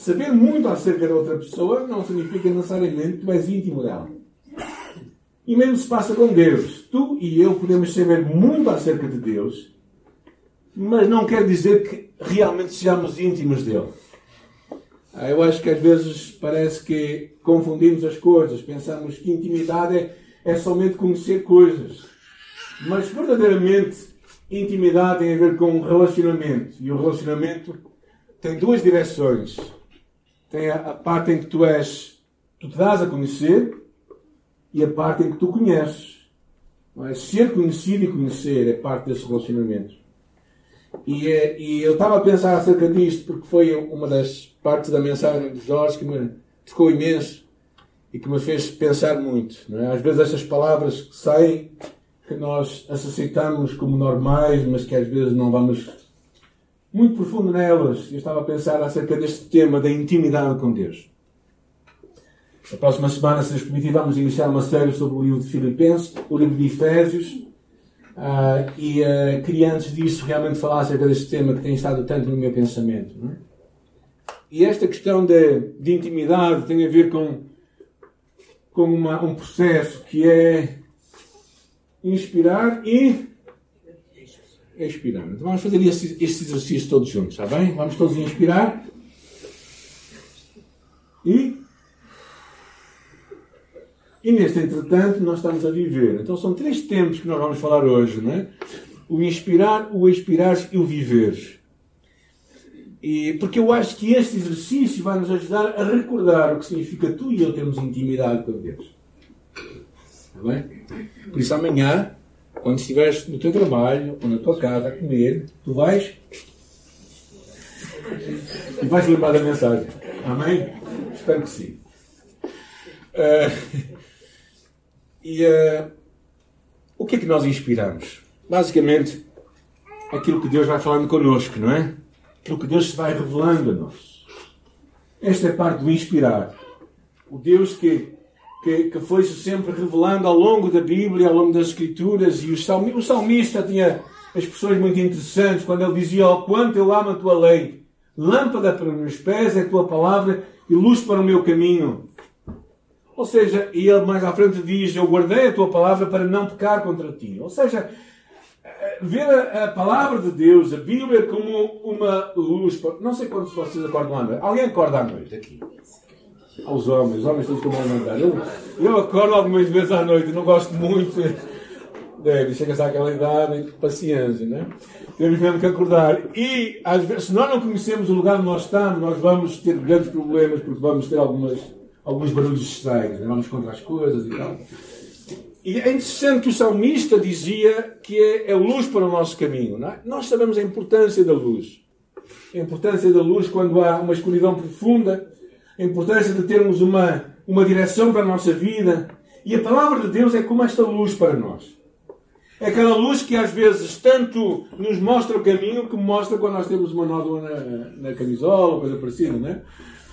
saber muito acerca da outra pessoa não significa necessariamente que tu és íntimo dela. E mesmo se passa com Deus. Tu e eu podemos saber muito acerca de Deus, mas não quer dizer que realmente sejamos íntimos dele. Ah, eu acho que às vezes parece que confundimos as coisas, pensamos que intimidade é, é somente conhecer coisas. Mas verdadeiramente, intimidade tem a ver com relacionamento. E o relacionamento tem duas direções. Tem a, a parte em que tu és, tu te dás a conhecer e a parte em que tu conheces. É? Ser conhecido e conhecer é parte desse relacionamento. E, eh, e eu estava a pensar acerca disto porque foi uma das partes da mensagem de Jorge que me tocou imenso e que me fez pensar muito. É? Às vezes estas palavras que saem, que nós aceitamos como normais, mas que às vezes não vamos muito profundo nelas. Eu estava a pensar acerca deste tema da intimidade com Deus. Na próxima semana, se nos permitir, vamos iniciar uma série sobre o livro de Filipenses, o livro de Efésios. Uh, e uh, queria antes disso realmente falar acerca deste tema que tem estado tanto no meu pensamento. É? E esta questão de, de, intimidade tem a ver com, com uma, um processo que é inspirar e expirar. Então vamos fazer este, este exercício todos juntos, está bem? Vamos todos inspirar e e neste entretanto, nós estamos a viver. Então são três tempos que nós vamos falar hoje, não é? O inspirar, o expirar e o viver. E, porque eu acho que este exercício vai nos ajudar a recordar o que significa tu e eu termos intimidade com Deus. Está bem? Por isso amanhã, quando estiveres no teu trabalho ou na tua casa a comer, tu vais e vais lembrar da mensagem. Amém? Espero que sim. Uh, e uh, o que é que nós inspiramos? Basicamente, aquilo que Deus vai falando connosco, não é? Aquilo que Deus se vai revelando a nós. Esta é parte do inspirar. O Deus que, que, que foi-se sempre revelando ao longo da Bíblia, ao longo das Escrituras, e o salmista, o salmista tinha expressões muito interessantes quando ele dizia: oh, quanto eu amo a tua lei, lâmpada para os meus pés é a tua palavra e luz para o meu caminho. Ou seja, e ele mais à frente diz: Eu guardei a tua palavra para não pecar contra ti. Ou seja, ver a, a palavra de Deus, a Bíblia, como uma luz. Não sei quantos de vocês acordam à noite. Alguém acorda à noite aqui? Aos homens, os homens todos como a eu, eu acordo algumas vezes à noite, não gosto muito. Deve, chega-se àquela idade, paciência, né? Temos mesmo que acordar. E, às vezes, se nós não conhecemos o lugar onde nós estamos, nós vamos ter grandes problemas, porque vamos ter algumas alguns barulhos estranhos, né? vamos contra as coisas e tal. E é interessante que o salmista dizia que é, é luz para o nosso caminho. É? Nós sabemos a importância da luz. A importância da luz quando há uma escuridão profunda. A importância de termos uma, uma direção para a nossa vida. E a palavra de Deus é como esta luz para nós. É aquela luz que às vezes tanto nos mostra o caminho como mostra quando nós temos uma nódoa na, na camisola, coisa parecida, não é?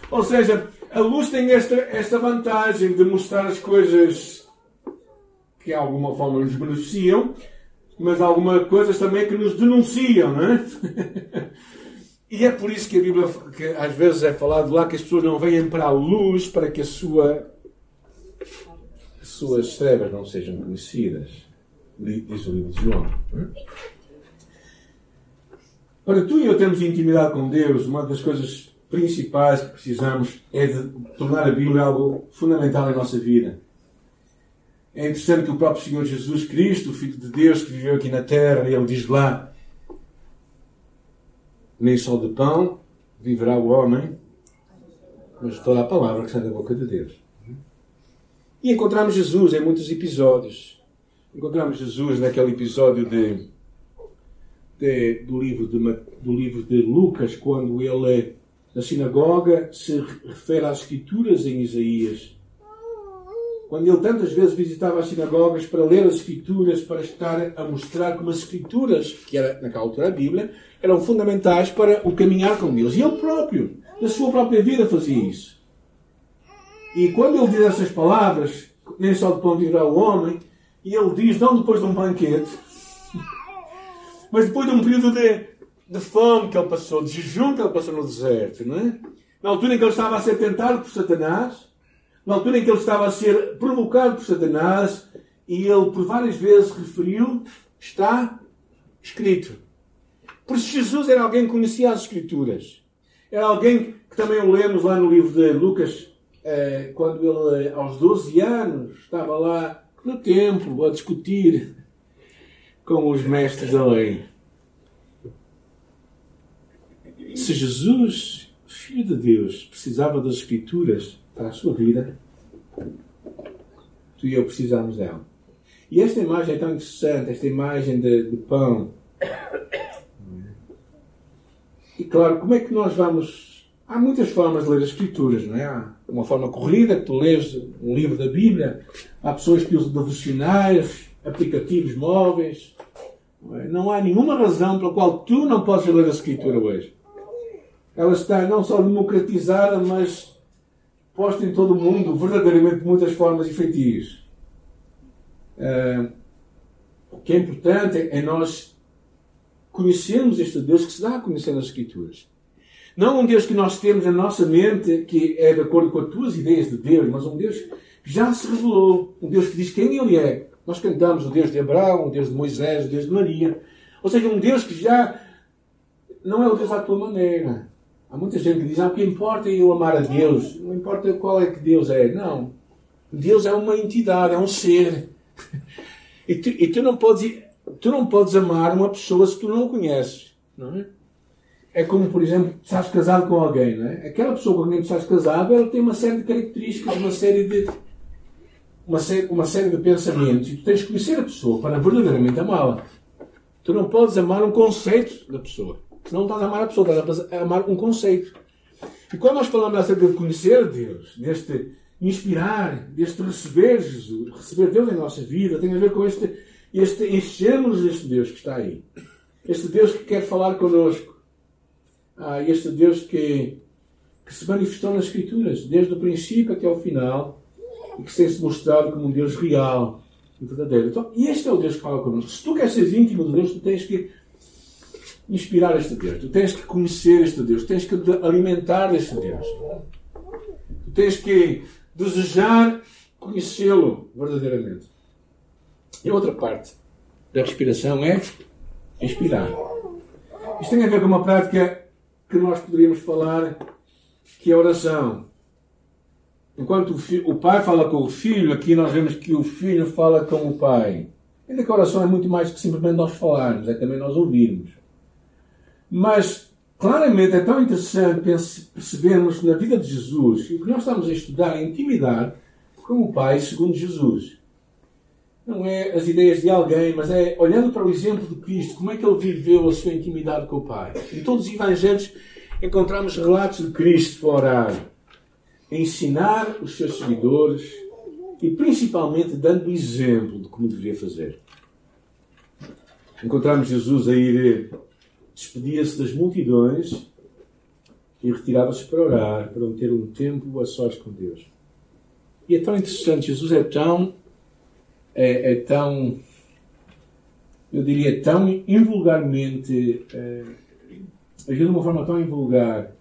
Ou seja, a luz tem esta, esta vantagem de mostrar as coisas que de alguma forma nos beneficiam, mas algumas coisas também que nos denunciam, não é? e é por isso que a Bíblia, que às vezes é falado lá que as pessoas não vêm para a luz para que a sua, as suas trevas não sejam conhecidas. Diz o livro de João. Para tu e eu temos intimidade com Deus, uma das coisas principais que precisamos é de tornar a Bíblia algo fundamental em nossa vida. É interessante que o próprio Senhor Jesus Cristo, o Filho de Deus que viveu aqui na terra, ele diz lá: Nem só de pão viverá o homem, mas toda a palavra que sai da boca de Deus. E encontramos Jesus em muitos episódios. Encontramos Jesus naquele episódio de, de, do, livro de, do livro de Lucas, quando ele na sinagoga se refere às Escrituras em Isaías. Quando ele tantas vezes visitava as sinagogas para ler as Escrituras, para estar a mostrar como as Escrituras, que era naquela altura a Bíblia, eram fundamentais para o caminhar com Deus. E ele próprio, na sua própria vida, fazia isso. E quando ele diz essas palavras, nem só de pão viverá o homem, e ele diz, não depois de um banquete, mas depois de um período de de fome que ele passou, de jejum que ele passou no deserto, não é? na altura em que ele estava a ser tentado por Satanás, na altura em que ele estava a ser provocado por Satanás, e ele por várias vezes referiu, está escrito. Por isso Jesus era alguém que conhecia as Escrituras. Era alguém que também o lemos lá no livro de Lucas, eh, quando ele, aos 12 anos, estava lá no templo a discutir com os mestres da lei. Se Jesus, Filho de Deus, precisava das Escrituras para a sua vida, tu e eu precisamos dela. E esta imagem é tão interessante, esta imagem de, de pão. E claro, como é que nós vamos. Há muitas formas de ler as Escrituras, não é? Há uma forma corrida, que tu lês um livro da Bíblia. Há pessoas que usam devocionais, aplicativos móveis. Não, é? não há nenhuma razão pela qual tu não podes ler a Escritura hoje. Ela está não só democratizada, mas posta em todo o mundo, verdadeiramente de muitas formas e feitios. Uh, o que é importante é nós conhecermos este Deus que se dá a conhecer nas Escrituras. Não um Deus que nós temos na nossa mente, que é de acordo com as tuas ideias de Deus, mas um Deus que já se revelou. Um Deus que diz quem Ele é. Nós cantamos o Deus de Abraão, o Deus de Moisés, o Deus de Maria. Ou seja, um Deus que já não é o Deus à tua maneira. Há muita gente que diz, ah, o que importa é eu amar a Deus. Não importa qual é que Deus é. Não. Deus é uma entidade, é um ser. E tu, e tu não podes tu não podes amar uma pessoa se tu não conheces. Não é? é como, por exemplo, estás casado com alguém. Não é? Aquela pessoa com quem estás casado ela tem uma série de características, uma série de, uma série, uma série de pensamentos. E tu tens que conhecer a pessoa para verdadeiramente amá-la. Tu não podes amar um conceito da pessoa. Não estás a amar a pessoa, estás a amar um conceito. E quando nós falamos acerca de conhecer Deus, deste inspirar, deste receber Jesus, receber Deus em nossa vida, tem a ver com este este enchermos deste Deus que está aí. Este Deus que quer falar connosco. Ah, este Deus que, que se manifestou nas Escrituras, desde o princípio até ao final, e que tem-se mostrado como um Deus real e verdadeiro. Então, este é o Deus que fala connosco. Se tu queres ser íntimo de Deus, tu tens que inspirar este Deus. Tu tens que conhecer este Deus. Tens que alimentar este Deus. Tu tens que desejar conhecê-lo verdadeiramente. E a outra parte da respiração é inspirar. Isto tem a ver com uma prática que nós poderíamos falar que é a oração. Enquanto o, filho, o, pai fala com o filho, aqui nós vemos que o filho fala com o pai. Ainda que a oração é muito mais que simplesmente nós falarmos, é também nós ouvirmos. Mas, claramente, é tão interessante percebermos na vida de Jesus, o que nós estamos a estudar é intimidade com o Pai segundo Jesus não é as ideias de alguém, mas é olhando para o exemplo de Cristo, como é que ele viveu a sua intimidade com o Pai. Em todos os evangelhos encontramos relatos de Cristo a orar, a ensinar os seus seguidores e principalmente dando exemplo de como deveria fazer. Encontramos Jesus a ir, despedia-se das multidões e retirava-se para orar, para ter um tempo a sós com Deus. E é tão interessante, Jesus é tão é, é tão, eu diria, tão invulgarmente, é, agiu de uma forma tão invulgar,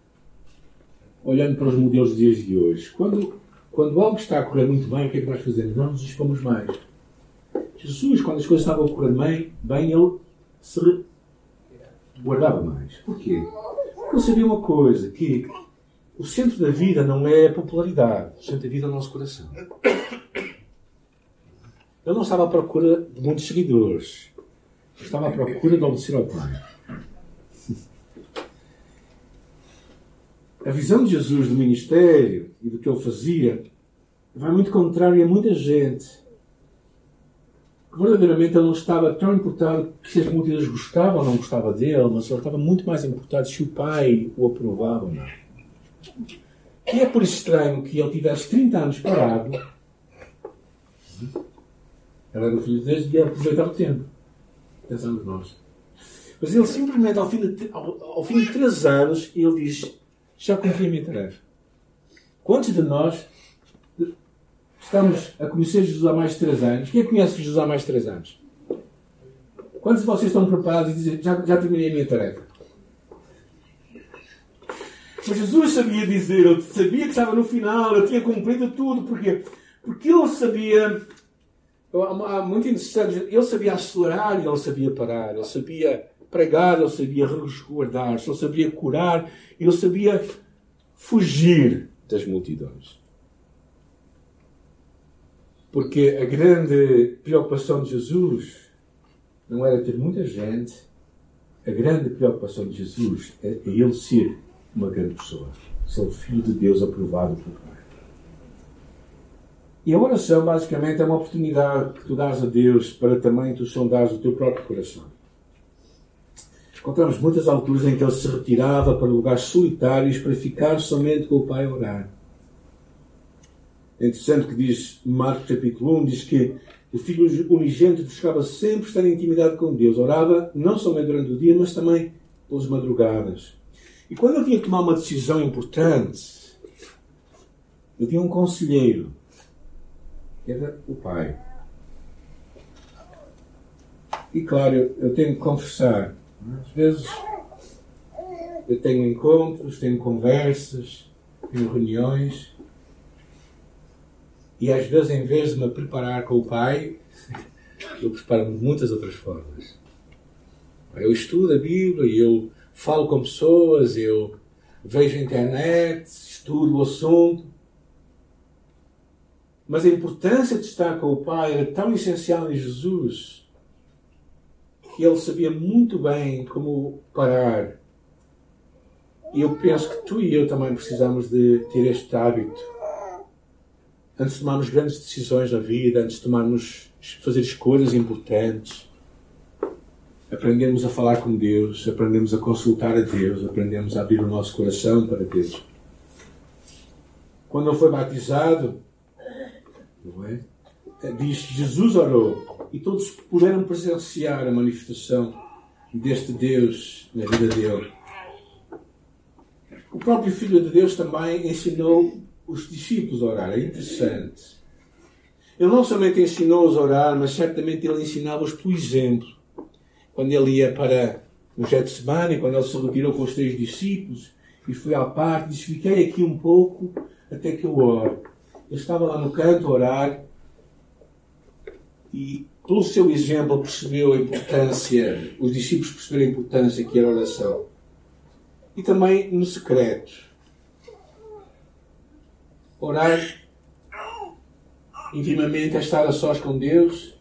olhando para os modelos dos dias de hoje. Quando, quando algo está a correr muito bem, o que é que nós fazemos? Nós nos expomos mais. Jesus, quando as coisas estavam a correr bem, bem ele se guardava mais. Porquê? Porque ele sabia uma coisa, que o centro da vida não é a popularidade, o centro da vida é o nosso coração. Eu não estava à procura de muitos seguidores. Eu estava à procura de obedecer ao Pai. A visão de Jesus do ministério e do que ele fazia vai muito contrário a muita gente. Verdadeiramente ele não estava tão importado se as multidões gostavam ou não gostavam dele, mas ele estava muito mais importado se o Pai o aprovava ou não. E é por isso estranho que ele tivesse 30 anos parado ela era o filho de Deus e ia aproveitar o tempo. Pensamos nós. Mas ele simplesmente, ao fim de, ao, ao fim de três anos, ele diz: Já cumpri a minha tarefa. Quantos de nós estamos a conhecer Jesus há mais de três anos? Quem conhece Jesus há mais de três anos? Quantos de vocês estão preparados e dizem: Já, já terminei a minha tarefa? Mas Jesus sabia dizer, ele sabia que estava no final, ele tinha cumprido tudo. Porquê? Porque ele sabia. Muito interessante, ele sabia acelerar e ele sabia parar, ele sabia pregar, ele sabia resguardar-se, ele sabia curar, ele sabia fugir das multidões. Porque a grande preocupação de Jesus não era ter muita gente, a grande preocupação de Jesus é, é ele ser uma grande pessoa, ser o Filho de Deus aprovado por Pai. E a oração, basicamente, é uma oportunidade que tu dás a Deus para também tu sondares o teu próprio coração. Encontramos muitas alturas em que ele se retirava para lugares solitários para ficar somente com o Pai a orar. É interessante que diz Marcos capítulo 1, diz que o Filho unigênito buscava sempre estar em intimidade com Deus. Orava não somente durante o dia, mas também pelas madrugadas. E quando ele tinha que tomar uma decisão importante, ele tinha um conselheiro, que era o pai. E claro, eu tenho que confessar, às vezes eu tenho encontros, tenho conversas, tenho reuniões, e às vezes, em vez de me preparar com o pai, eu preparo-me de muitas outras formas. Eu estudo a Bíblia, eu falo com pessoas, eu vejo a internet, estudo o assunto. Mas a importância de estar com o Pai era tão essencial em Jesus que ele sabia muito bem como parar. E eu penso que tu e eu também precisamos de ter este hábito antes de tomarmos grandes decisões na vida, antes de tomarmos, fazer escolhas importantes, aprendemos a falar com Deus, aprendemos a consultar a Deus, aprendemos a abrir o nosso coração para Deus. Quando ele foi batizado, não é? diz Jesus orou e todos puderam presenciar a manifestação deste Deus na vida dele. O próprio Filho de Deus também ensinou os discípulos a orar. É interessante. Ele não somente ensinou-os a orar, mas certamente ele ensinava-os pelo exemplo. Quando ele ia para o Getsemane, quando ele se retirou com os três discípulos e foi à parte, disse: Fiquei aqui um pouco até que eu oro. Ele estava lá no canto a orar e, pelo seu exemplo, percebeu a importância, os discípulos perceberam a importância que era a oração. E também no secreto. Orar intimamente é estar a sós com Deus,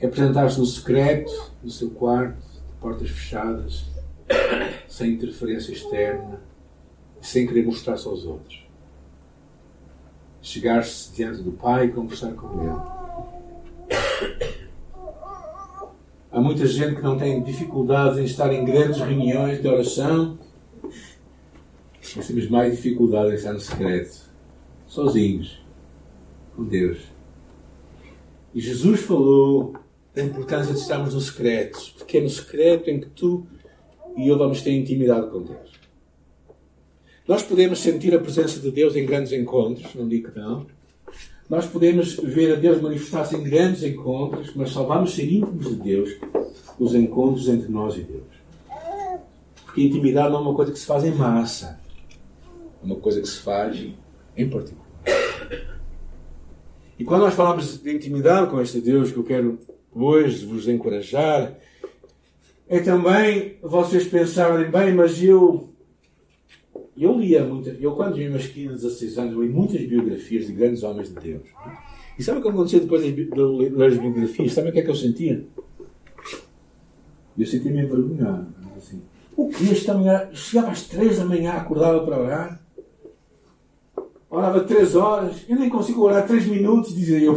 é apresentar-se no secreto, no seu quarto, de portas fechadas, sem interferência externa, sem querer mostrar-se aos outros. Chegar-se diante do Pai e conversar com Ele. Há muita gente que não tem dificuldades em estar em grandes reuniões de oração, mas temos mais dificuldade em estar no secreto sozinhos com Deus. E Jesus falou da importância de estarmos no secreto, porque é no secreto em que tu e eu vamos ter intimidade com Deus. Nós podemos sentir a presença de Deus em grandes encontros, não digo que não. Nós podemos ver a Deus manifestar-se em grandes encontros, mas só vamos ser íntimos de Deus nos encontros entre nós e Deus. Porque intimidade não é uma coisa que se faz em massa, é uma coisa que se faz em particular. E quando nós falamos de intimidade com este Deus, que eu quero hoje vos encorajar, é também vocês pensarem, bem, mas eu. Eu lia muito. Eu, quando tinha meus 15, 16 anos, li muitas biografias de grandes homens de Deus. E sabe o que aconteceu depois de ler as biografias? Sabe o que é que eu sentia? Eu sentia-me envergonhado. Assim, o que? Esta manhã, chegava às 3 da manhã, acordava para orar orava três horas, eu nem consigo orar três minutos, dizia eu.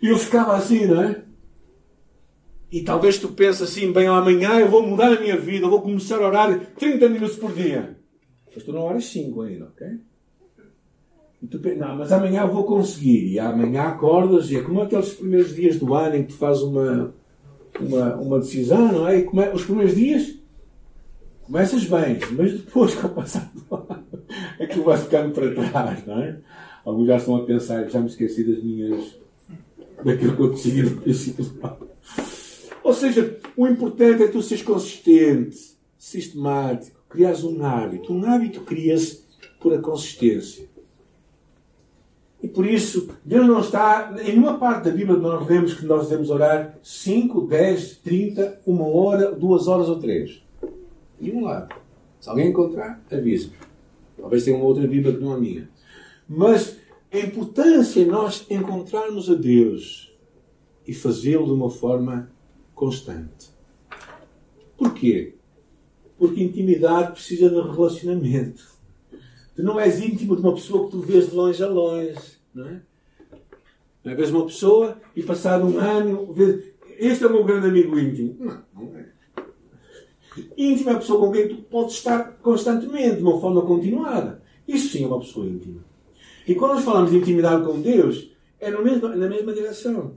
E eu ficava assim, não é? E talvez tu penses assim, bem, amanhã eu vou mudar a minha vida, eu vou começar a orar 30 minutos por dia. Mas tu não oras 5 ainda, ok? E tu pensas, não, mas amanhã eu vou conseguir. E amanhã acordas e é como aqueles primeiros dias do ano em que tu fazes uma, uma, uma decisão, não é? E come, os primeiros dias começas bem, mas depois, com o passar do ano, aquilo vai ficando para trás, não é? Alguns já estão a pensar, já me esqueci das minhas. daquilo que eu decidi no princípio Ou seja, o importante é tu seres consistente, sistemático, criares um hábito. Um hábito cria-se por a consistência. E por isso, Deus não está. Em uma parte da Bíblia nós lemos que nós devemos orar 5, 10, 30, uma hora, duas horas ou três. E um lado. Se alguém encontrar, avisa. Talvez tenha uma outra Bíblia que não a minha. Mas a importância em nós encontrarmos a Deus e fazê-lo de uma forma constante. Porquê? Porque intimidade precisa de relacionamento. Tu não és íntimo de uma pessoa que tu vês de longe a longe. Não é? Não é? Vês uma pessoa e passado um ano, vês, este é o meu grande amigo íntimo. Não, não Íntimo é a pessoa com quem tu podes estar constantemente, de uma forma continuada. Isso sim é uma pessoa íntima. E quando nós falamos de intimidade com Deus, é na mesma, na mesma direção.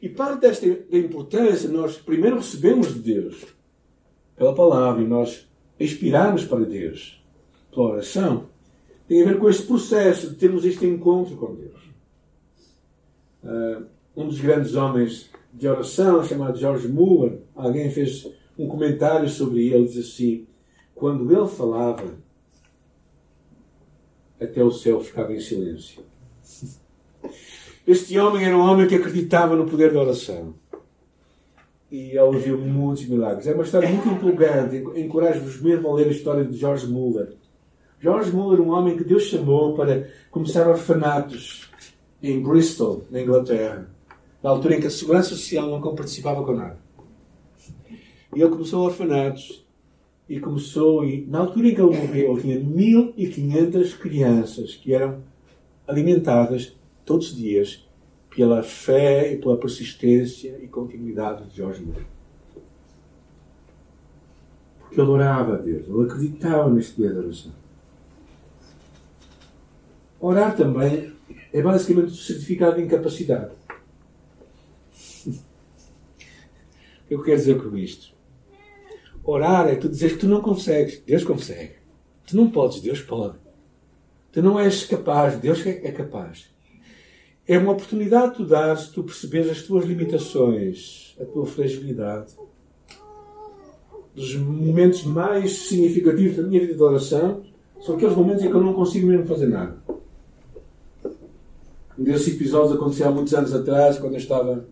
E parte desta da importância, nós primeiro recebemos de Deus, pela palavra, e nós inspirarmos para Deus, pela oração, tem a ver com este processo de termos este encontro com Deus. Uh, um dos grandes homens de oração, chamado George Muller, alguém fez um comentário sobre ele, diz assim: quando ele falava, até o céu ficava em silêncio. Este homem era um homem que acreditava no poder da oração. E ele viu muitos milagres. É uma história muito empolgante. Encorajo-vos mesmo a ler a história de George Muller. George Muller, um homem que Deus chamou para começar orfanatos em Bristol, na Inglaterra, na altura em que a Segurança Social não participava com nada. E ele começou orfanatos e começou, e na altura em que ele morreu, ele tinha 1500 crianças que eram alimentadas todos os dias pela fé e pela persistência e continuidade de George Muller. Porque ele orava a Deus, ele acreditava neste dia da oração. Orar também é basicamente o certificado de incapacidade. O que eu quero dizer com isto? Orar é tu dizer que tu não consegues, Deus consegue. Tu não podes, Deus pode. Tu não és capaz, Deus é, é capaz. É uma oportunidade que tu dás, tu perceberes as tuas limitações, a tua fragilidade. Dos momentos mais significativos da minha vida de oração são aqueles momentos em que eu não consigo mesmo fazer nada. Um desses episódios aconteceu há muitos anos atrás, quando eu estava.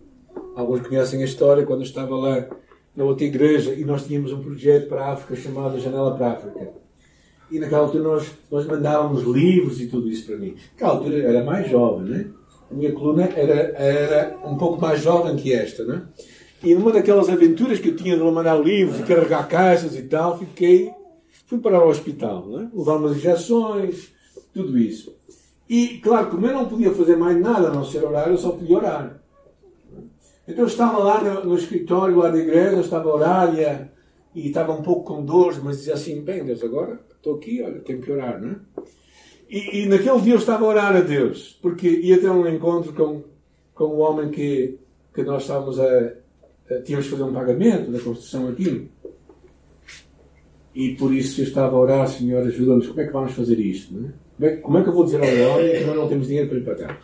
Alguns conhecem a história, quando eu estava lá na outra igreja e nós tínhamos um projeto para a África chamado Janela para a África. E naquela altura nós, nós mandávamos livros e tudo isso para mim. Naquela altura era mais jovem, né? A minha coluna era, era um pouco mais jovem que esta, né? E numa daquelas aventuras que eu tinha de mandar livros e carregar caixas e tal, fiquei. Fui para o hospital, né? levar umas injeções, tudo isso. E, claro, como eu não podia fazer mais nada a não ser orar, eu só podia orar. Então eu estava lá no, no escritório, lá da igreja, estava a orar e, e, estava um pouco com dores, mas dizia assim, bem, Deus, agora estou aqui, olha, tenho que orar, não é? E, e, naquele dia eu estava a orar a Deus, porque ia ter um encontro com, com o homem que, que nós estávamos a, a tínhamos de fazer um pagamento da construção aqui. E por isso eu estava a orar, Senhor, ajuda-nos, como é que vamos fazer isto? Não é? Como é, como é que eu vou dizer ao homem que nós não temos dinheiro para lhe pagar?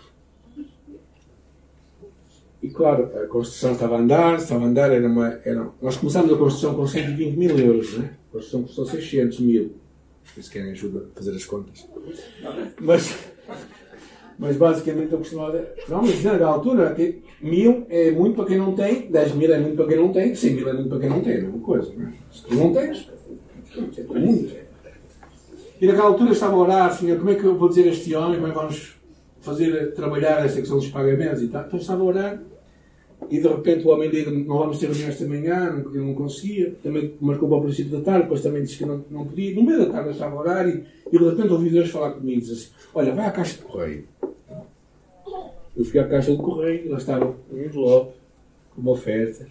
E claro, a construção estava a andar, estava a andar, era uma. Era, nós começámos a construção com 120 mil euros, né? a construção custou 600 mil. Se querem ajuda a fazer as contas. Mas, mas basicamente eu costumava. Não, mas na altura, mil é muito para quem não tem, 10 mil é muito para quem não tem, 100 mil é muito para quem não tem, é a mesma coisa. Né? Se tu não tens, é muito. E naquela altura estava a orar, Senhor, como é que eu vou dizer a este homem, como é que vamos fazer, trabalhar esta questão dos pagamentos e tal. Então estava a orar e de repente o homem liga, não vamos ter reunião esta manhã, não, eu não conseguia. Também marcou para o princípio da tarde, depois também disse que não, não podia. No meio da tarde estava a orar e, e de repente ouvi Deus falar comigo e assim, olha, vai à caixa de correio. Eu fui à caixa de correio e lá estava um envelope uma oferta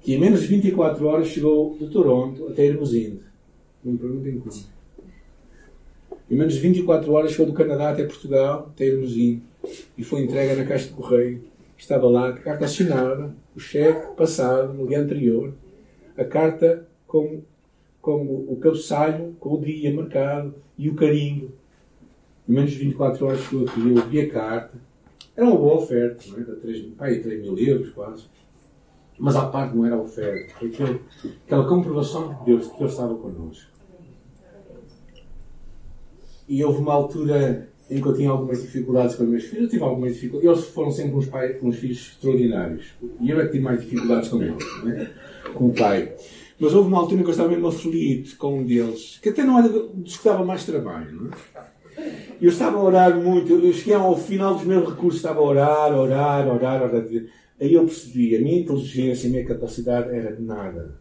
que em menos de 24 horas chegou de Toronto até Hermosinde. Não me perguntem como. Em menos de 24 horas foi do Canadá até Portugal, até Hermosinho. E foi entregue na caixa de correio. Estava lá a carta assinada, o cheque passado no dia anterior, a carta com, com o cabeçalho, com o dia marcado e o carinho. Em menos de 24 horas chegou aquilo, vi a carta. Era uma boa oferta, não é? De 3, pai, 3 mil euros quase. Mas à parte não era oferta. Foi aquele, aquela comprovação de Deus, que Deus estava connosco. E houve uma altura em que eu tinha algumas dificuldades com os meus filhos. Eu tive algumas dificuldades. Eles foram sempre uns, pais, uns filhos extraordinários. E eu é que tive mais dificuldades com eles, né? com o pai. Mas houve uma altura em que eu estava mesmo aflito com um deles, que até não era dos que dava mais trabalho. É? Eu estava a orar muito. Eu cheguei ao final dos meus recursos, estava a orar, orar, orar, orar. Aí eu percebi, a minha inteligência, a minha capacidade era de nada.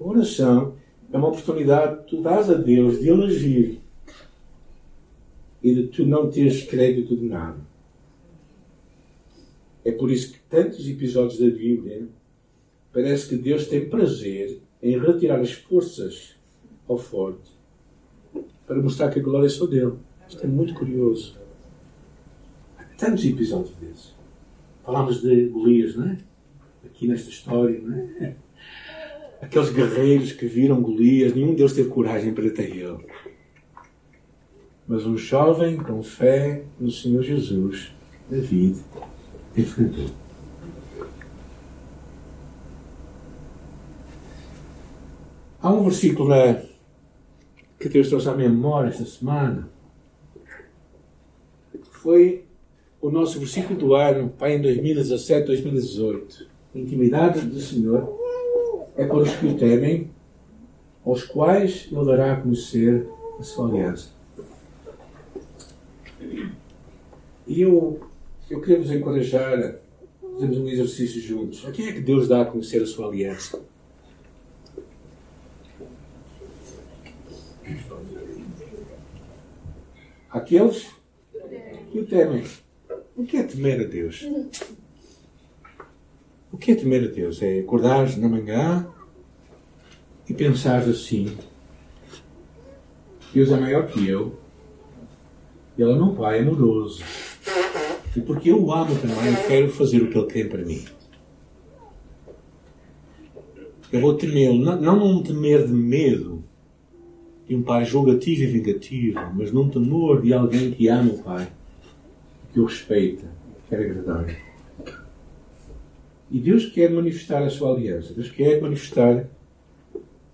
A oração é uma oportunidade que tu dás a Deus de Ele agir e de tu não teres crédito de nada. É por isso que tantos episódios da Bíblia parece que Deus tem prazer em retirar as forças ao forte para mostrar que a glória é só dele. Isto é muito curioso. Há tantos episódios desses. Falámos de Golias, não é? Aqui nesta história, não é? Aqueles guerreiros que viram Golias, nenhum deles teve coragem para ter ele. Mas um jovem com fé no Senhor Jesus, David, enfrentou. Há um versículo né, que Deus trouxe à memória esta semana. Foi o nosso versículo do ano, pai, em 2017, 2018. Intimidade do Senhor é para os que o temem, aos quais Ele dará a conhecer a sua aliança. E eu, eu queria vos encorajar a fazermos um exercício juntos. A quem é que Deus dá a conhecer a sua aliança? Aqueles que o temem. O que é temer a Deus? O que é temer a Deus? É acordares na manhã e pensares assim: Deus é maior que eu, Ele é meu Pai amoroso. E porque eu o amo também, quero fazer o que Ele quer para mim. Eu vou temê-lo, não, não um temer de medo, de um pai julgativo e vingativo, mas num temor de alguém que ama o pai, que o respeita, quer agradar. E Deus quer manifestar a sua aliança. Deus quer manifestar,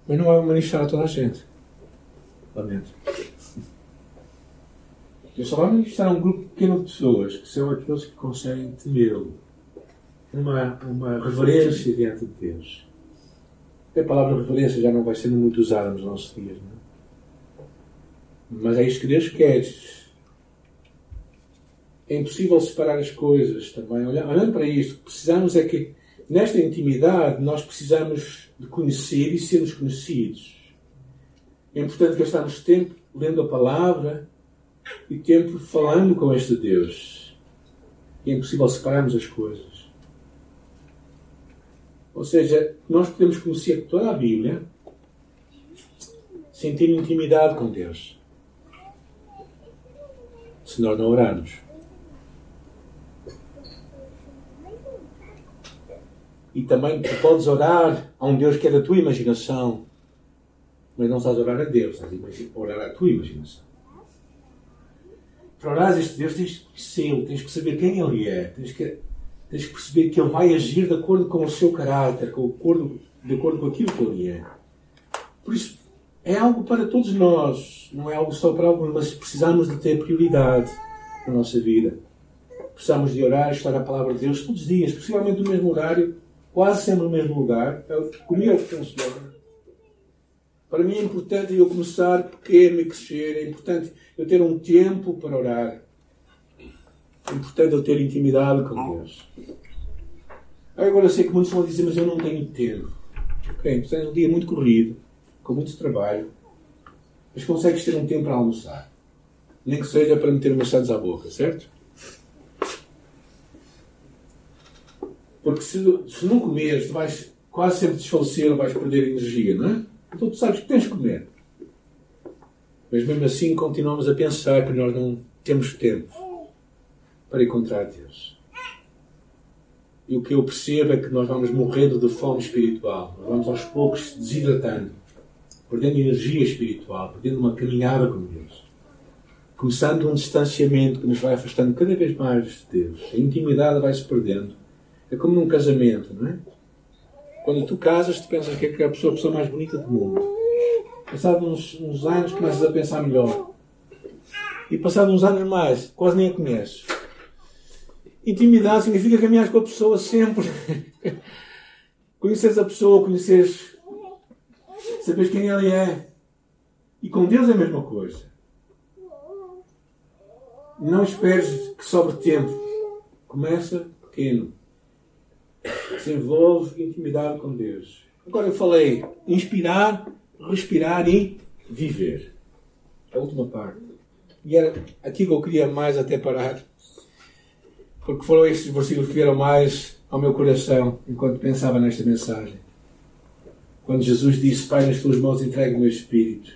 mas não vai manifestar a toda a gente. Lamento. Deus só vai manifestar um grupo pequeno de pessoas, que são aqueles que conseguem temê-lo. Uma, uma reverência diante de Deus. A palavra reverência já não vai sendo muito usada nos nossos dias, não é? Mas é isto que Deus quer. É impossível separar as coisas também. Olhando para isto, o que precisamos é que, nesta intimidade, nós precisamos de conhecer e sermos conhecidos. É importante gastarmos tempo lendo a palavra e tempo falando com este Deus. E é impossível separarmos as coisas. Ou seja, nós podemos conhecer toda a Bíblia, sentir intimidade com Deus se nós não orarmos. E também tu podes orar a um Deus que é da tua imaginação, mas não estás a orar a Deus, estás a orar a tua imaginação. Para orar este Deus tens que conhecê-lo, tens que saber quem Ele é, tens que, tens que perceber que Ele vai agir de acordo com o seu caráter, com o acordo, de acordo com aquilo que Ele é. Por isso, é algo para todos nós, não é algo só para alguns, mas precisamos de ter prioridade na nossa vida. Precisamos de orar estar a palavra de Deus todos os dias, possivelmente no mesmo horário, quase sempre no mesmo lugar. É comigo que funciona. Para mim é importante eu começar pequeno e crescer, é importante eu ter um tempo para orar. É importante eu ter intimidade com Deus. Agora eu sei que muitos vão dizer, mas eu não tenho tempo. Ok, tu tens um dia muito corrido com muito trabalho, mas consegues ter um tempo para almoçar. Nem que seja para meter maçãs à boca, certo? Porque se, se não comeres, tu vais quase sempre desfalecer, vais perder energia, não é? Então tu sabes que tens que comer. Mas mesmo assim continuamos a pensar que nós não temos tempo para encontrar Deus. E o que eu percebo é que nós vamos morrendo de fome espiritual. Nós vamos aos poucos desidratando perdendo energia espiritual, perdendo uma caminhada com Deus. Começando um distanciamento que nos vai afastando cada vez mais de Deus. A intimidade vai se perdendo. É como num casamento, não é? Quando tu casas, tu pensas que é a pessoa, a pessoa mais bonita do mundo. Passado uns, uns anos, começas a pensar melhor. E passado uns anos mais, quase nem a conheces. Intimidade significa caminhar com a pessoa sempre. conheces a pessoa, conheces. Sabes quem ele é. E com Deus é a mesma coisa. Não esperes que sobre tempo. Começa pequeno. Desenvolve intimidade com Deus. Agora eu falei inspirar, respirar e viver. A última parte. E era aqui que eu queria mais até parar. Porque foram estes versículos que vieram mais ao meu coração enquanto pensava nesta mensagem. Quando Jesus disse: Pai, nas tuas mãos entregue o meu espírito.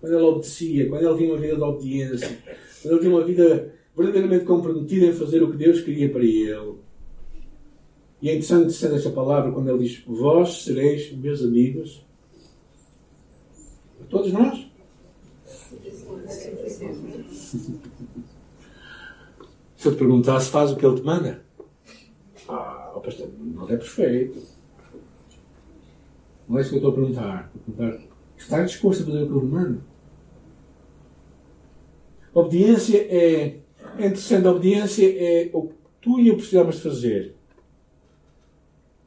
Quando ele obedecia, quando ele tinha uma vida de obediência, quando ele tinha uma vida verdadeiramente comprometida em fazer o que Deus queria para ele. E é interessante dizer esta palavra quando ele diz: Vós sereis meus amigos. Todos nós. Se eu te perguntasse, faz o que ele te manda. Ah, oh, pastor, não é perfeito. Não é isso que eu estou a perguntar. Estou a perguntar está disposto a fazer o que ele manda? Obediência é, é interessante. A obediência é o que tu e eu precisamos fazer.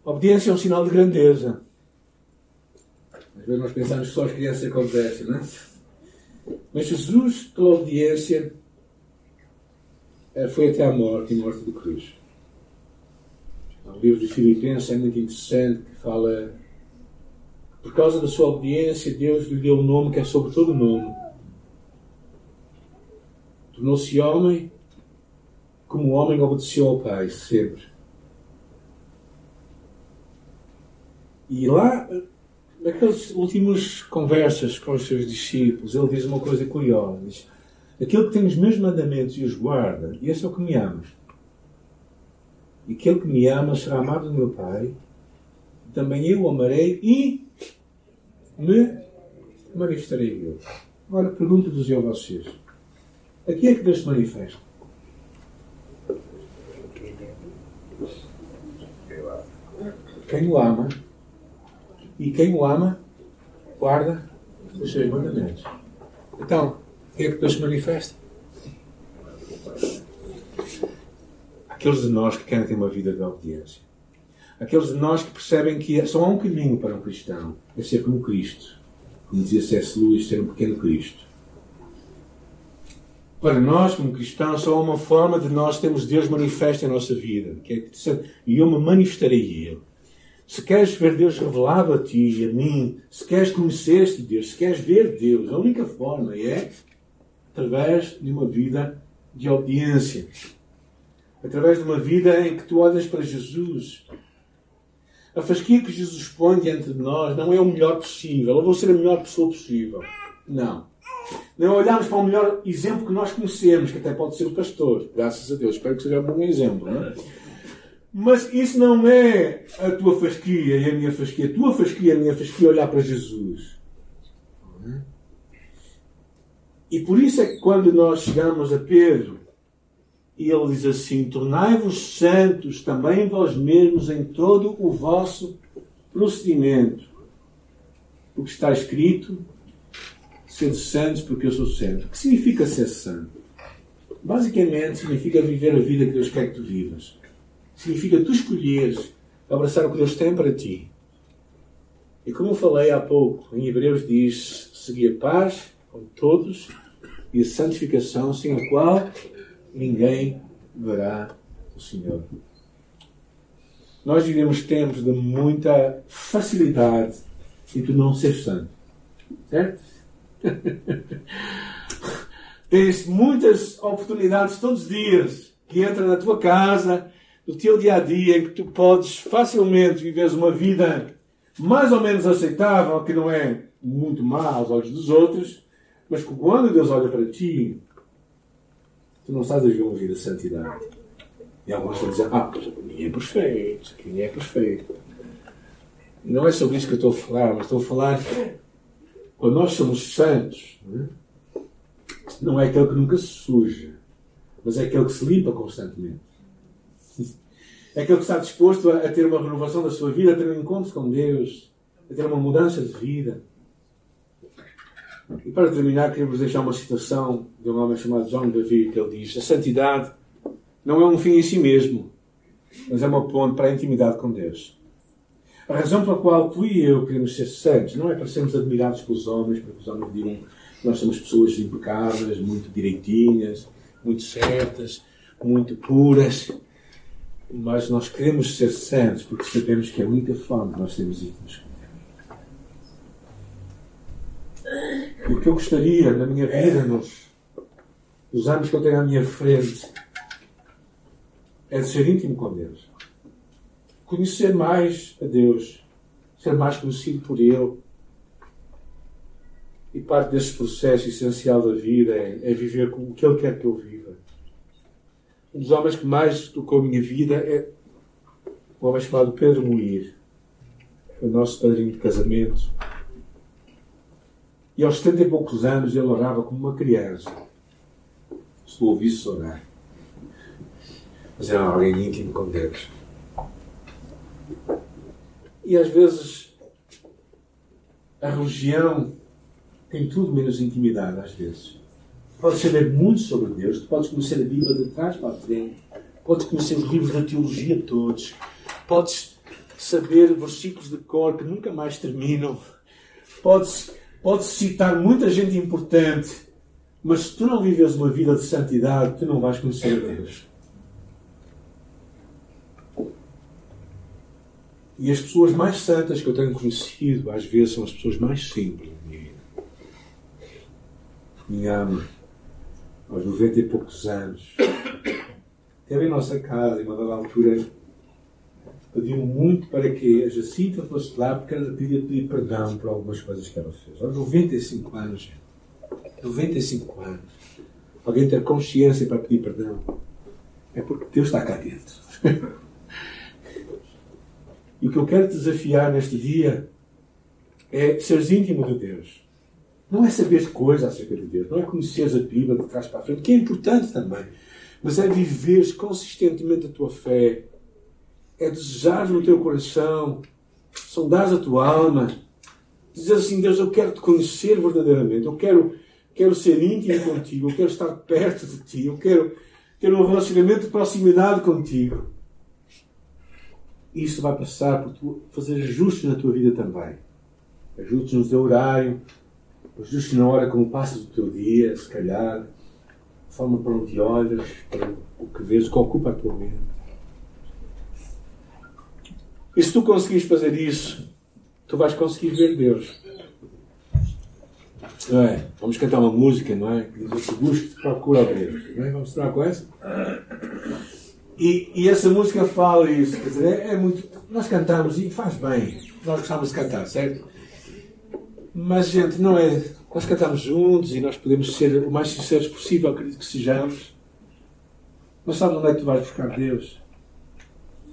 Obediência é um sinal de grandeza. Às vezes nós pensamos que só as crianças acontecem, não é? Mas Jesus, pela obediência, eh, foi até à morte e morte de cruz. O livro de Filipenses é muito interessante, que fala que por causa da sua obediência, Deus lhe deu um nome que é sobre todo nome. Tornou-se homem, como o homem obedeceu ao Pai, sempre. E lá, naquelas últimas conversas com os seus discípulos, ele diz uma coisa curiosa. Diz, Aquele que tem os meus mandamentos e os guarda, esse é o que me ama. E aquele que me ama será amado do meu Pai. Também eu o amarei e me manifestarei eu. Agora pergunto-vos eu a vocês. Aqui é que Deus se manifesta. Quem o ama e quem o ama guarda os seus mandamentos. Então, quem é que Deus se manifesta? Aqueles de nós que querem ter uma vida de obediência. Aqueles de nós que percebem que só há um caminho para um cristão. É ser como Cristo. Como dizia C.S. Lewis, ser um pequeno Cristo. Para nós, como cristãos, só há uma forma de nós termos Deus manifesto em nossa vida. Que é, e eu me manifestarei a Ele. Se queres ver Deus revelado a ti e a mim, se queres conhecer este Deus, se queres ver Deus, a única forma é através de uma vida de obediência. Através de uma vida em que tu olhas para Jesus. A fasquia que Jesus põe diante de nós não é o melhor possível. Eu vou ser a melhor pessoa possível. Não. Não olhamos para o melhor exemplo que nós conhecemos, que até pode ser o pastor. Graças a Deus. Espero que seja um bom exemplo. Não é? Mas isso não é a tua fasquia e a minha fasquia. A tua fasquia e a minha fasquia é olhar para Jesus. É? E por isso é que quando nós chegamos a Pedro, e ele diz assim: Tornai-vos santos também vós mesmos em todo o vosso procedimento. Porque está escrito: Sede santos, porque eu sou santo. O que significa ser santo? Basicamente, significa viver a vida que Deus quer que tu vivas. Significa tu escolheres abraçar o que Deus tem para ti. E como eu falei há pouco, em Hebreus diz: seguir a paz com todos e a santificação sem a qual ninguém verá o Senhor. Nós vivemos tempos de muita facilidade e tu não seres santo. Certo? Tens muitas oportunidades todos os dias que entram na tua casa, no teu dia a dia, em que tu podes facilmente viver uma vida mais ou menos aceitável, que não é muito má aos olhos dos outros, mas quando Deus olha para ti, tu não estás a viver uma vida de santidade. E alguns vão dizer, ah, ninguém é perfeito, ninguém é perfeito. Não é sobre isso que eu estou a falar, mas estou a falar quando nós somos santos, não é aquele que nunca se suja, mas é aquele que se limpa constantemente. Aquele que está disposto a, a ter uma renovação da sua vida, a ter um encontro com Deus, a ter uma mudança de vida. E para terminar, queremos deixar uma citação de um homem chamado John Bevere, que ele diz: A santidade não é um fim em si mesmo, mas é uma ponte para a intimidade com Deus. A razão pela qual tu e eu queremos ser santos não é para sermos admirados pelos homens, para os homens digam que nós somos pessoas impecáveis, muito direitinhas, muito certas, muito puras. Mas nós queremos ser santos porque sabemos que é a única forma de nós com Deus. O que eu gostaria na minha vida, nos, nos anos que eu tenho à minha frente, é de ser íntimo com Deus conhecer mais a Deus, ser mais conhecido por Ele. E parte desse processo essencial da vida é, é viver como que Ele quer que eu viva. Um dos homens que mais tocou a minha vida é um homem chamado Pedro Moir. Foi o nosso padrinho de casamento. E aos 70 e poucos anos ele orava como uma criança. Se o ouvisse orar. Mas era alguém íntimo com Deus. E às vezes a religião tem tudo menos intimidade, às vezes. Podes saber muito sobre Deus, tu podes conhecer a Bíblia de trás para a frente, podes conhecer os livros da teologia todos, podes saber versículos de cor que nunca mais terminam, podes, podes citar muita gente importante, mas se tu não vives uma vida de santidade, tu não vais conhecer a Deus. E as pessoas mais santas que eu tenho conhecido, às vezes, são as pessoas mais simples da minha vida. Minha ama, aos 90 e poucos anos, teve em nossa casa, em uma dada altura, pediu muito para que a Jacinta fosse lá, porque ela queria pedir perdão por algumas coisas que ela fez. Aos 95 anos, 95 anos, alguém ter consciência para pedir perdão, é porque Deus está cá dentro. E o que eu quero desafiar neste dia é seres íntimo de Deus. Não é saber coisas acerca de Deus, não é conheceres a Bíblia de trás para a frente, que é importante também, mas é viveres consistentemente a tua fé, é desejar no teu coração, sondar a tua alma, dizer assim: Deus, eu quero te conhecer verdadeiramente, eu quero, quero ser íntimo contigo, eu quero estar perto de ti, eu quero ter um relacionamento de proximidade contigo isso vai passar por tu fazer ajustes na tua vida também. Ajustes no teu horário, ajustes na hora como passas o teu dia, se calhar, a forma para onde olhas, para o que vês, o que ocupa a tua mente. E se tu conseguires fazer isso, tu vais conseguir ver Deus. Não é? Vamos cantar uma música, não é? Que diz: Eu busco, procura Deus. Não é? Vamos estar com essa? E, e, essa música fala isso, quer dizer, é, é, muito. Nós cantamos e faz bem. Nós gostamos de cantar, certo? Mas, gente, não é. Nós cantamos juntos e nós podemos ser o mais sinceros possível, acredito que sejamos. Mas sabe onde é que tu vais buscar Deus?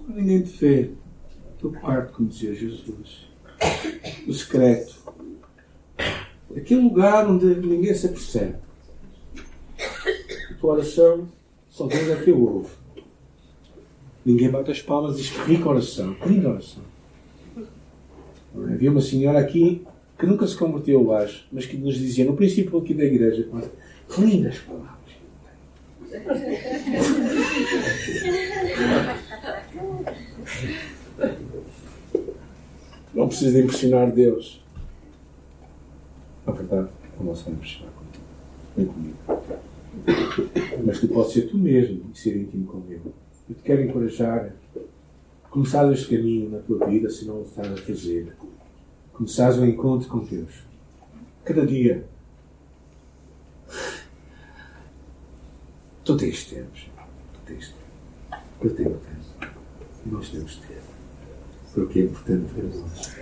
Ninguém te vê. Do quarto, como dizia Jesus. No secreto. Aquele lugar onde ninguém se apercebe. A tua oração, só Deus é que eu ouvo. Ninguém bate as palmas e diz que rica oração, que linda oração. Havia uma senhora aqui que nunca se converteu, eu acho, mas que nos dizia no princípio aqui da igreja: que lindas palavras. Não precisa de impressionar Deus. Na verdade, eu não sei impressionar comigo. Nem comigo. Mas tu podes ser tu mesmo e ser íntimo com Ele. Eu te quero encorajar a começar este caminho na tua vida, se não o estás a fazer. Começares um encontro com Deus. Cada dia. Tu tens tempos. Tu tens tempo. Eu tenho tempo. Nós temos tempo. Porque é importante para nós.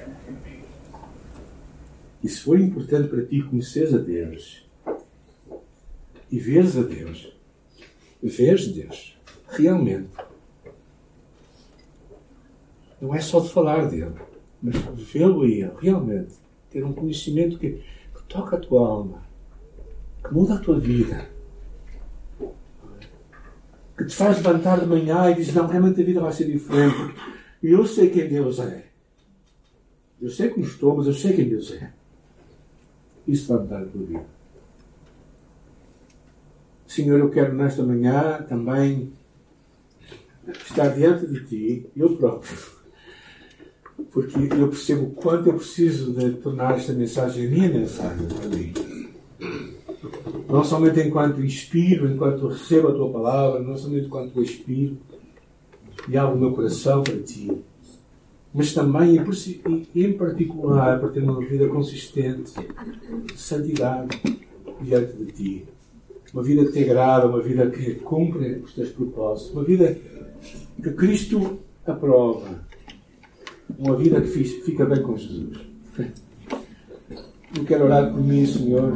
E se for importante para ti conheceres a Deus e veres a Deus, vês Deus realmente. Não é só de falar dele, mas vê-lo aí, realmente. Ter um conhecimento que, que toca a tua alma, que muda a tua vida, que te faz levantar de manhã e diz: Não, realmente a vida vai ser diferente. E eu sei quem Deus é. Eu sei como estou, mas eu sei quem Deus é. Isso vai mudar a tua vida. Senhor, eu quero nesta manhã também estar diante de Ti, eu próprio, porque eu percebo o quanto eu preciso de tornar esta mensagem minha mensagem mim. Não somente enquanto inspiro, enquanto recebo a tua palavra, não somente enquanto expiro e abro o meu coração para ti, mas também, em particular, para ter uma vida consistente, de santidade diante de ti. Uma vida que te agrada, uma vida que cumpre os teus propósitos, uma vida que Cristo aprova, uma vida que fica bem com Jesus. Eu quero orar por mim, Senhor,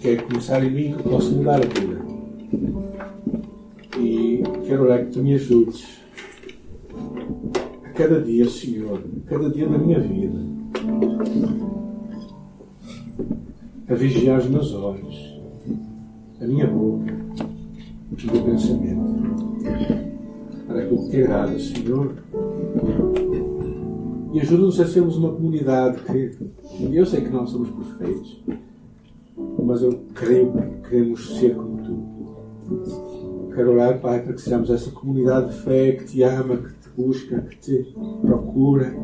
que é começar em mim que eu posso mudar a vida. E quero orar que tu me ajudes a cada dia, Senhor, a cada dia da minha vida, a vigiar os meus olhos, a minha boca, o meu pensamento, para que te agrada, Senhor. E ajuda-nos a sermos uma comunidade que eu sei que não somos perfeitos mas eu creio que queremos ser como tu. Quero orar, Pai, para que sejamos essa comunidade de fé que te ama, que te busca, que te procura,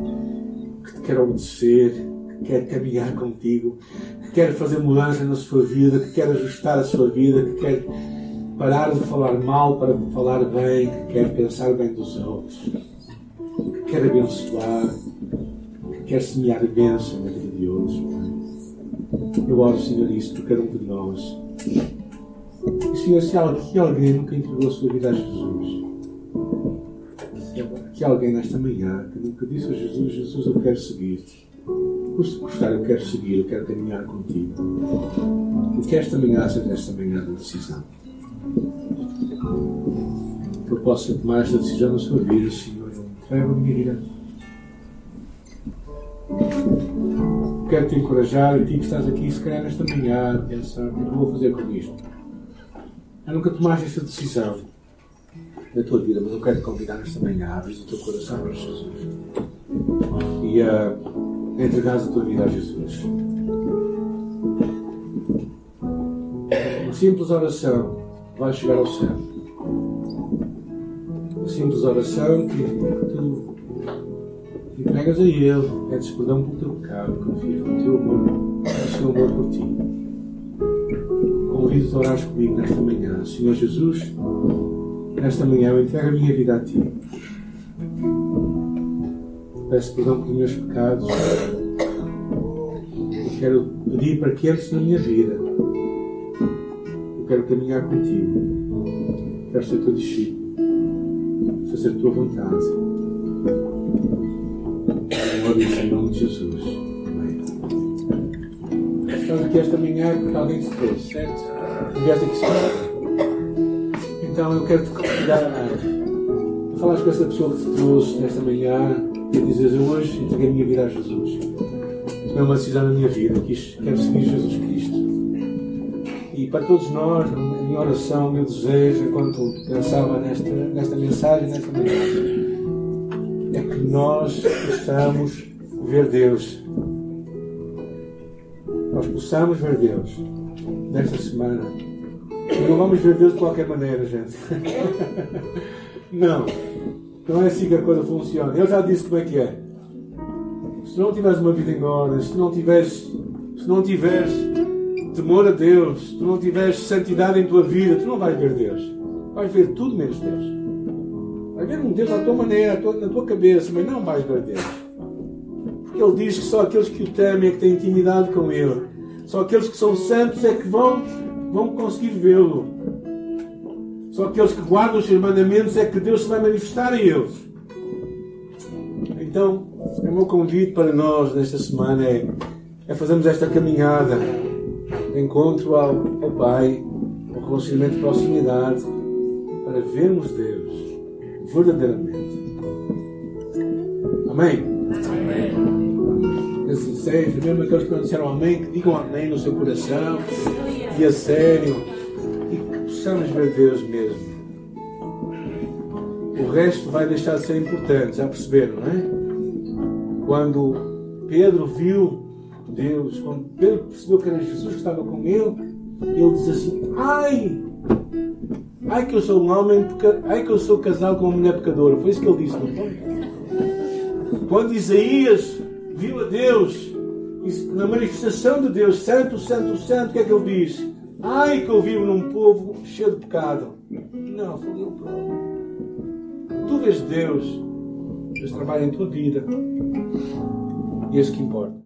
que te quer obedecer, que quer caminhar contigo, que quer fazer mudança na sua vida, que quer ajustar a sua vida, que quer parar de falar mal para falar bem, que quer pensar bem dos outros, quer abençoar, que quer semear bênção na vida de outros. Eu oro, Senhor, isso por cada um de nós. E, Senhor, se alguém, alguém nunca entregou a sua vida a Jesus, que alguém nesta manhã que nunca disse a Jesus: Jesus, eu quero seguir-te. Custa custar, eu quero seguir, eu quero caminhar contigo. E que esta manhã seja esta manhã da decisão. Que eu possa tomar esta decisão na sua vida, Senhor. Eu entrego a minha vida quero te encorajar e ti que estás aqui, se calhar nesta manhã, a pensar: o que vou fazer com isto? Eu nunca tomaste esta decisão na tua vida, mas eu quero te convidar nesta manhã a abrir o teu coração para Jesus e a uh, entregares a tua vida a Jesus. Uma simples oração vai chegar ao céu. Simples oração que tu entregas a Ele, pedes perdão pelo teu pecado, confias no teu amor, no seu amor por ti. Convido-te a orar comigo nesta manhã. Senhor Jesus, nesta manhã eu entrego a minha vida a ti. Peço perdão pelos meus pecados. Eu quero pedir para que entres na minha vida. Eu quero caminhar contigo. Quero ser teu discípulo. A tua vontade. Glória em nome de Jesus. Amém. Estamos aqui esta manhã porque alguém te trouxe, certo? Aqui. Então eu quero te convidar a falar com essa pessoa que te trouxe nesta manhã e a dizer: Eu hoje entreguei a minha vida a Jesus. Tomei uma decisão na minha vida, quero seguir Jesus Cristo. E para todos nós, minha oração, o meu desejo, enquanto pensava nesta, nesta mensagem, nesta manhã, é que nós possamos ver Deus. Nós possamos ver Deus nesta semana. E não vamos ver Deus de qualquer maneira, gente. não. Não é assim que a coisa funciona. Eu já disse como é que é. Se não tiveres uma vida em se não tiveres, se não tiveres temor a Deus, tu não tiveres santidade em tua vida, tu não vais ver Deus. Vais ver tudo menos Deus. Vai ver um Deus à tua maneira, na tua cabeça, mas não vais ver Deus. Porque Ele diz que só aqueles que o temem é que têm intimidade com Ele. Só aqueles que são santos é que vão, vão conseguir vê-lo. Só aqueles que guardam os seus mandamentos é que Deus se vai manifestar a eles. Então, o meu convite para nós nesta semana é, é fazermos esta caminhada encontro ao, ao Pai, ao relacionamento de proximidade, para vermos Deus verdadeiramente. Amém? Amém. Assim seja, mesmo aqueles que não disseram amém, que digam amém no seu coração e a sério, e que possamos ver Deus mesmo o resto vai deixar de ser importante, já perceberam, não é? Quando Pedro viu Deus, quando Pedro percebeu que era Jesus que estava com ele, ele diz assim: Ai! Ai que eu sou um homem, ai que eu sou casado com uma mulher pecadora. Foi isso que ele disse, não foi? Quando Isaías viu a Deus, na manifestação de Deus, Santo, Santo, Santo, o que é que ele diz? Ai que eu vivo num povo cheio de pecado. Não, foi ele próprio. Tu vês Deus, Deus trabalha em tua vida. E é isso que importa.